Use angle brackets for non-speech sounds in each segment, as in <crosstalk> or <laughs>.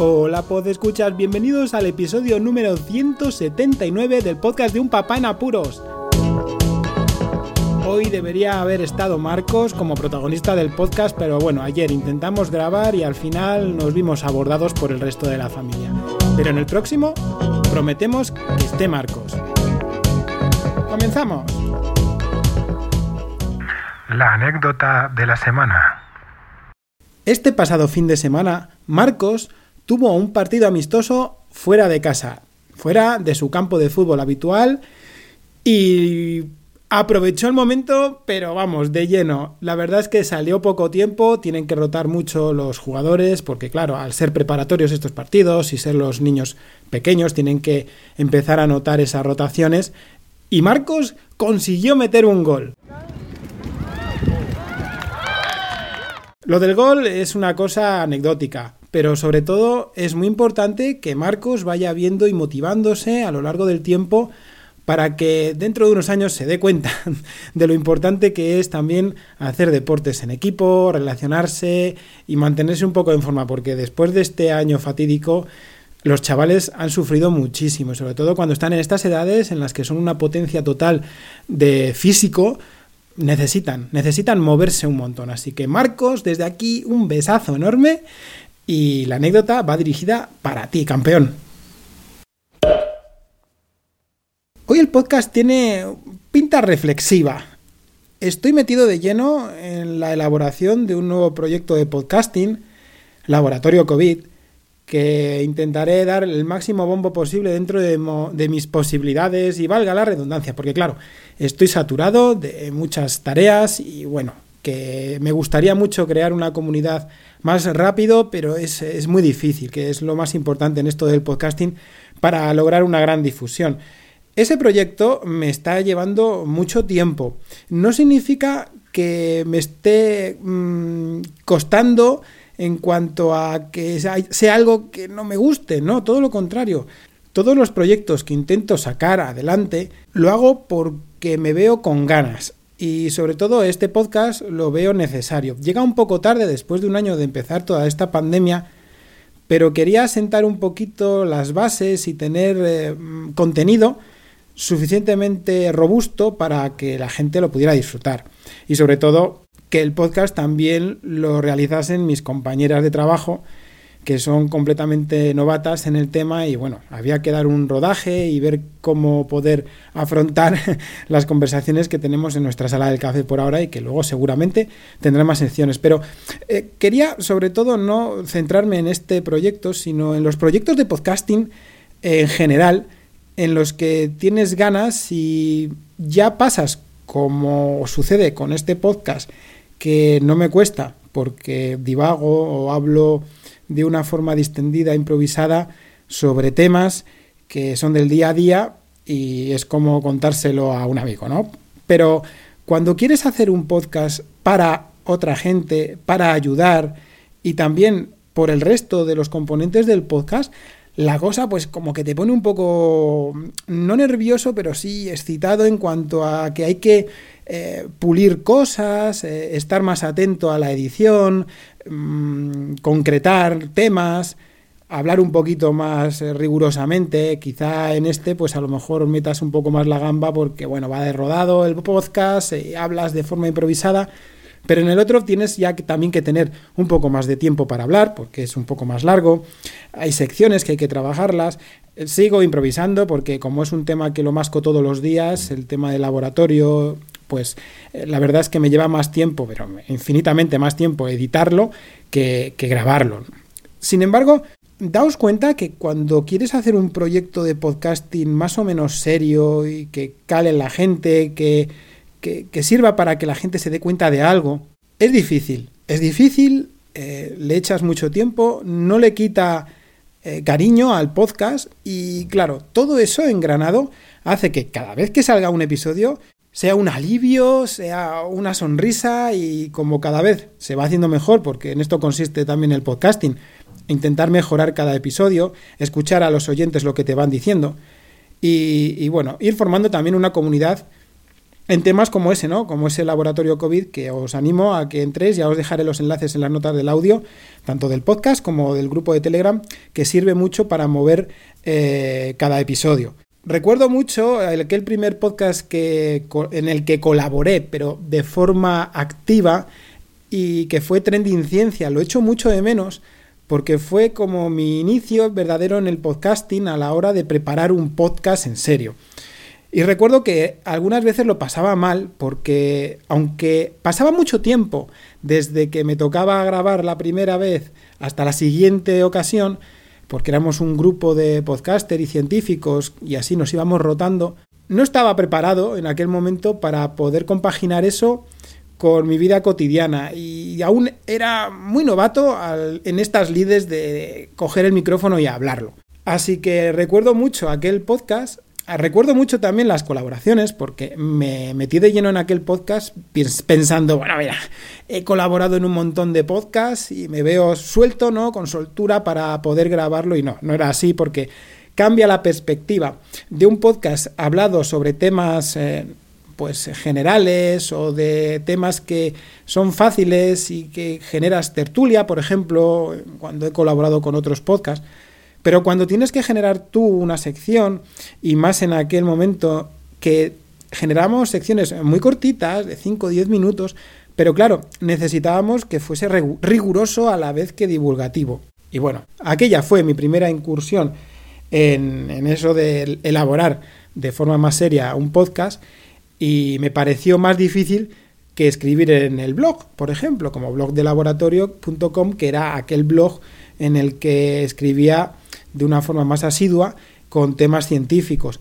Hola, pod escuchas, bienvenidos al episodio número 179 del podcast de Un Papá en Apuros. Hoy debería haber estado Marcos como protagonista del podcast, pero bueno, ayer intentamos grabar y al final nos vimos abordados por el resto de la familia. Pero en el próximo prometemos que esté Marcos. ¡Comenzamos! La anécdota de la semana. Este pasado fin de semana, Marcos tuvo un partido amistoso fuera de casa, fuera de su campo de fútbol habitual y aprovechó el momento, pero vamos, de lleno. La verdad es que salió poco tiempo, tienen que rotar mucho los jugadores, porque claro, al ser preparatorios estos partidos y ser los niños pequeños, tienen que empezar a notar esas rotaciones. Y Marcos consiguió meter un gol. Lo del gol es una cosa anecdótica, pero sobre todo es muy importante que Marcos vaya viendo y motivándose a lo largo del tiempo para que dentro de unos años se dé cuenta <laughs> de lo importante que es también hacer deportes en equipo, relacionarse y mantenerse un poco en forma, porque después de este año fatídico los chavales han sufrido muchísimo, sobre todo cuando están en estas edades en las que son una potencia total de físico, necesitan, necesitan moverse un montón. Así que Marcos, desde aquí un besazo enorme y la anécdota va dirigida para ti, campeón. Hoy el podcast tiene pinta reflexiva. Estoy metido de lleno en la elaboración de un nuevo proyecto de podcasting, Laboratorio COVID, que intentaré dar el máximo bombo posible dentro de, mis posibilidades y valga la redundancia, porque claro, estoy saturado de muchas tareas y bueno, que me gustaría mucho crear una comunidad más rápido, pero es, es muy difícil, que es lo más importante en esto del podcasting para lograr una gran difusión. Ese proyecto me está llevando mucho tiempo. No significa que me esté mmm, costando en cuanto a que sea algo que no me guste, no, todo lo contrario. Todos los proyectos que intento sacar adelante lo hago porque me veo con ganas y sobre todo este podcast lo veo necesario. Llega un poco tarde después de un año de empezar toda esta pandemia, pero quería sentar un poquito las bases y tener eh, contenido suficientemente robusto para que la gente lo pudiera disfrutar. Y sobre todo que el podcast también lo realizasen mis compañeras de trabajo que son completamente novatas en el tema y bueno, había que dar un rodaje y ver cómo poder afrontar <laughs> las conversaciones que tenemos en nuestra sala del café por ahora y que luego seguramente tendrá más secciones. Pero eh, quería sobre todo no centrarme en este proyecto, sino en los proyectos de podcasting en general, en los que tienes ganas y ya pasas, como sucede con este podcast, que no me cuesta porque divago o hablo de una forma distendida, improvisada, sobre temas que son del día a día y es como contárselo a un amigo, ¿no? Pero cuando quieres hacer un podcast para otra gente, para ayudar y también por el resto de los componentes del podcast, la cosa pues como que te pone un poco, no nervioso, pero sí excitado en cuanto a que hay que eh, pulir cosas, eh, estar más atento a la edición, mmm, concretar temas, hablar un poquito más eh, rigurosamente, quizá en este pues a lo mejor metas un poco más la gamba porque bueno, va de rodado el podcast, hablas de forma improvisada, pero en el otro tienes ya que, también que tener un poco más de tiempo para hablar, porque es un poco más largo. Hay secciones que hay que trabajarlas. Sigo improvisando porque como es un tema que lo masco todos los días, el tema del laboratorio, pues eh, la verdad es que me lleva más tiempo, pero infinitamente más tiempo editarlo que, grabarlo. Sin embargo, daos cuenta que cuando quieres hacer un proyecto de podcasting más o menos serio y que cale la gente, que que, sirva para que la gente se dé cuenta de algo, es difícil. Es difícil, eh, le echas mucho tiempo, no le quita eh, cariño al podcast y claro, todo eso engranado hace que cada vez que salga un episodio sea un alivio, sea una sonrisa y como cada vez se va haciendo mejor, porque en esto consiste también el podcasting, intentar mejorar cada episodio, escuchar a los oyentes lo que te van diciendo y, y bueno, ir formando también una comunidad en temas como ese, ¿no? Como ese laboratorio COVID que os animo a que entréis, ya os dejaré los enlaces en las notas del audio, tanto del podcast como del grupo de Telegram, que sirve mucho para mover eh, cada episodio. Recuerdo mucho aquel primer podcast que, en el que colaboré, pero de forma activa, y que fue Trending Ciencia. Lo echo mucho de menos porque fue como mi inicio verdadero en el podcasting a la hora de preparar un podcast en serio. Y recuerdo que algunas veces lo pasaba mal porque aunque pasaba mucho tiempo desde que me tocaba grabar la primera vez hasta la siguiente ocasión, porque éramos un grupo de podcaster y científicos y así nos íbamos rotando, no estaba preparado en aquel momento para poder compaginar eso con mi vida cotidiana y aún era muy novato en estas lides de coger el micrófono y hablarlo. Así que recuerdo mucho aquel podcast recuerdo mucho también las colaboraciones porque me metí de lleno en aquel podcast pensando, bueno, mira, he colaborado en un montón de podcasts y me veo suelto, ¿no? Con soltura para poder grabarlo y no, no era así porque cambia la perspectiva de un podcast hablado sobre temas eh, pues generales o de temas que son fáciles y que generas tertulia, por ejemplo, cuando he colaborado con otros podcasts pero cuando tienes que generar tú una sección, y más en aquel momento que generamos secciones muy cortitas, de 5 o 10 minutos, pero claro, necesitábamos que fuese riguroso a la vez que divulgativo. Y bueno, aquella fue mi primera incursión en, en eso de elaborar de forma más seria un podcast y me pareció más difícil que escribir en el blog, por ejemplo, como blogdelaboratorio.com, que era aquel blog en el que escribía de una forma más asidua con temas científicos.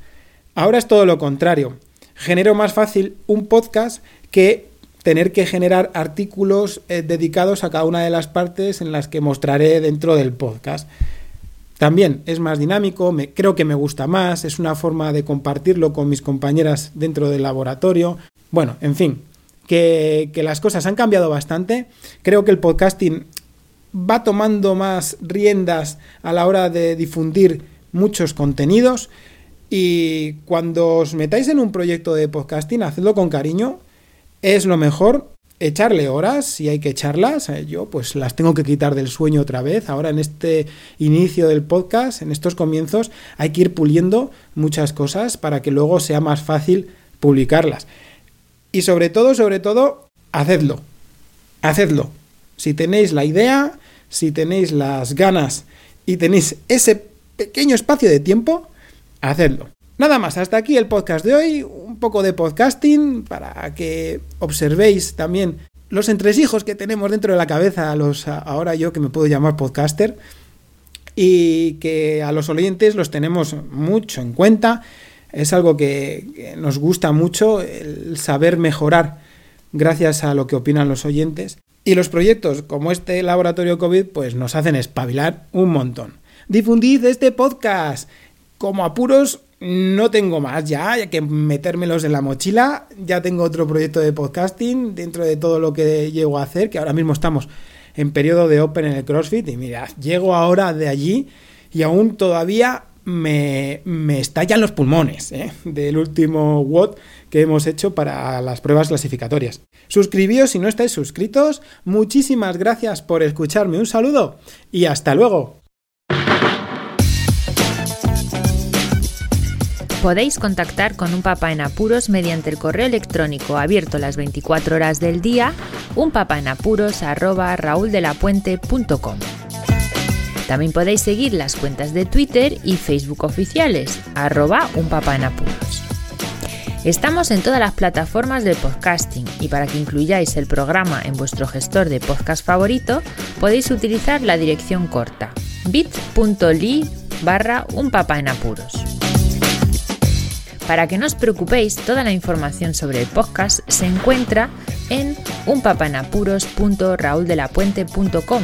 Ahora es todo lo contrario. Genero más fácil un podcast que tener que generar artículos eh, dedicados a cada una de las partes en las que mostraré dentro del podcast. También es más dinámico, me, creo que me gusta más, es una forma de compartirlo con mis compañeras dentro del laboratorio. Bueno, en fin, que, que las cosas han cambiado bastante. Creo que el podcasting va tomando más riendas a la hora de difundir muchos contenidos y cuando os metáis en un proyecto de podcasting, hacedlo con cariño, es lo mejor echarle horas, si hay que echarlas, eh, yo pues las tengo que quitar del sueño otra vez, ahora en este inicio del podcast, en estos comienzos, hay que ir puliendo muchas cosas para que luego sea más fácil publicarlas. Y sobre todo, sobre todo, hacedlo, hacedlo. Si tenéis la idea, si tenéis las ganas y tenéis ese pequeño espacio de tiempo, hacedlo. Nada más, hasta aquí el podcast de hoy, un poco de podcasting para que observéis también los entresijos que tenemos dentro de la cabeza, los ahora yo que me puedo llamar podcaster, y que a los oyentes los tenemos mucho en cuenta. Es algo que, que nos gusta mucho, el saber mejorar gracias a lo que opinan los oyentes. Y los proyectos como este laboratorio COVID pues nos hacen espabilar un montón. Difundid este podcast. Como apuros no tengo más ya, hay que metérmelos en la mochila. Ya tengo otro proyecto de podcasting dentro de todo lo que llego a hacer, que ahora mismo estamos en periodo de Open en el CrossFit. Y mira, llego ahora de allí y aún todavía me, me estallan los pulmones ¿eh? del último WOD que hemos hecho para las pruebas clasificatorias. Suscribíos si no estáis suscritos. Muchísimas gracias por escucharme. Un saludo y hasta luego. Podéis contactar con un papá en apuros mediante el correo electrónico abierto las 24 horas del día, unpapaenapuros@rauldelapuente.com. También podéis seguir las cuentas de Twitter y Facebook oficiales, arroba unpapaenapuros. Estamos en todas las plataformas de podcasting y para que incluyáis el programa en vuestro gestor de podcast favorito podéis utilizar la dirección corta bit.ly barra un papá en apuros. Para que no os preocupéis, toda la información sobre el podcast se encuentra en unpapanapuros.rauldelapuente.com